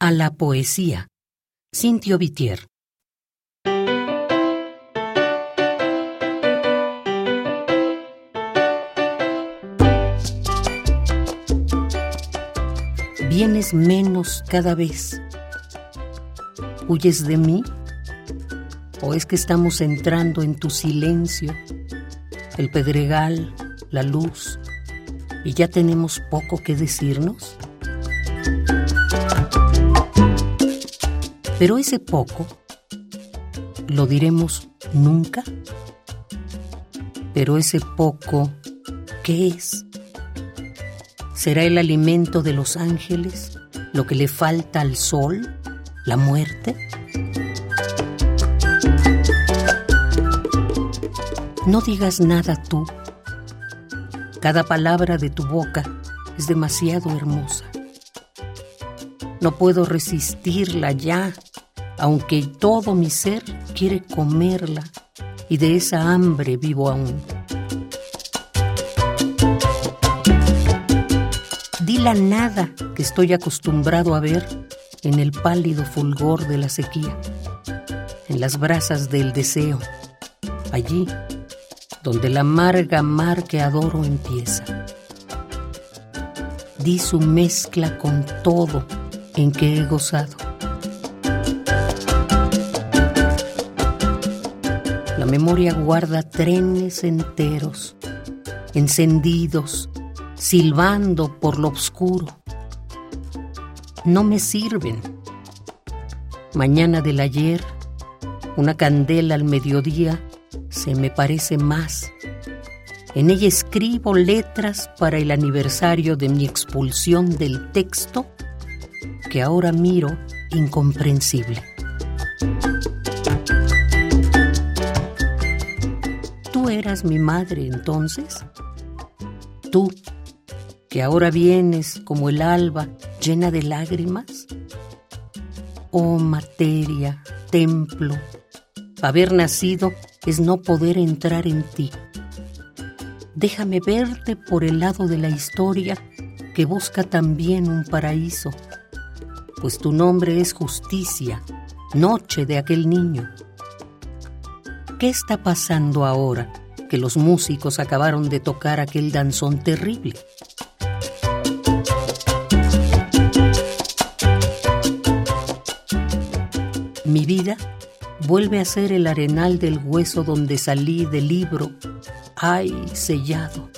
A la poesía. Cintio Vitier. Vienes menos cada vez. ¿Huyes de mí? ¿O es que estamos entrando en tu silencio, el pedregal, la luz, y ya tenemos poco que decirnos? Pero ese poco, ¿lo diremos nunca? Pero ese poco, ¿qué es? ¿Será el alimento de los ángeles lo que le falta al sol, la muerte? No digas nada tú. Cada palabra de tu boca es demasiado hermosa. No puedo resistirla ya aunque todo mi ser quiere comerla y de esa hambre vivo aún. Di la nada que estoy acostumbrado a ver en el pálido fulgor de la sequía, en las brasas del deseo, allí donde la amarga mar que adoro empieza. Di su mezcla con todo en que he gozado La memoria guarda trenes enteros, encendidos, silbando por lo oscuro. No me sirven. Mañana del ayer, una candela al mediodía se me parece más. En ella escribo letras para el aniversario de mi expulsión del texto que ahora miro incomprensible. ¿Tú eras mi madre entonces? ¿Tú, que ahora vienes como el alba llena de lágrimas? Oh materia, templo, haber nacido es no poder entrar en ti. Déjame verte por el lado de la historia que busca también un paraíso, pues tu nombre es justicia, noche de aquel niño. ¿Qué está pasando ahora que los músicos acabaron de tocar aquel danzón terrible? Mi vida vuelve a ser el arenal del hueso donde salí del libro, ay, sellado.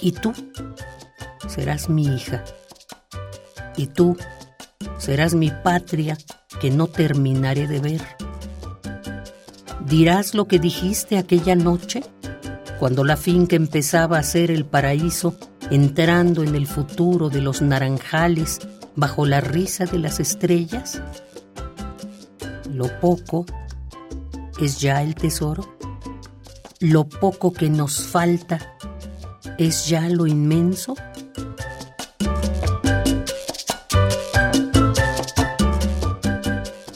Y tú serás mi hija. Y tú serás mi patria que no terminaré de ver. ¿Dirás lo que dijiste aquella noche? Cuando la finca empezaba a ser el paraíso, entrando en el futuro de los naranjales bajo la risa de las estrellas. Lo poco es ya el tesoro. Lo poco que nos falta es ya lo inmenso.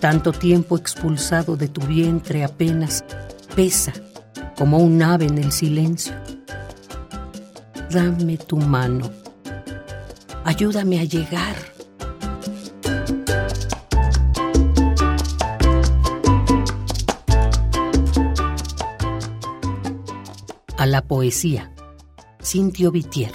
Tanto tiempo expulsado de tu vientre apenas pesa como un ave en el silencio. Dame tu mano. Ayúdame a llegar. A la poesía. Cintio Vitier.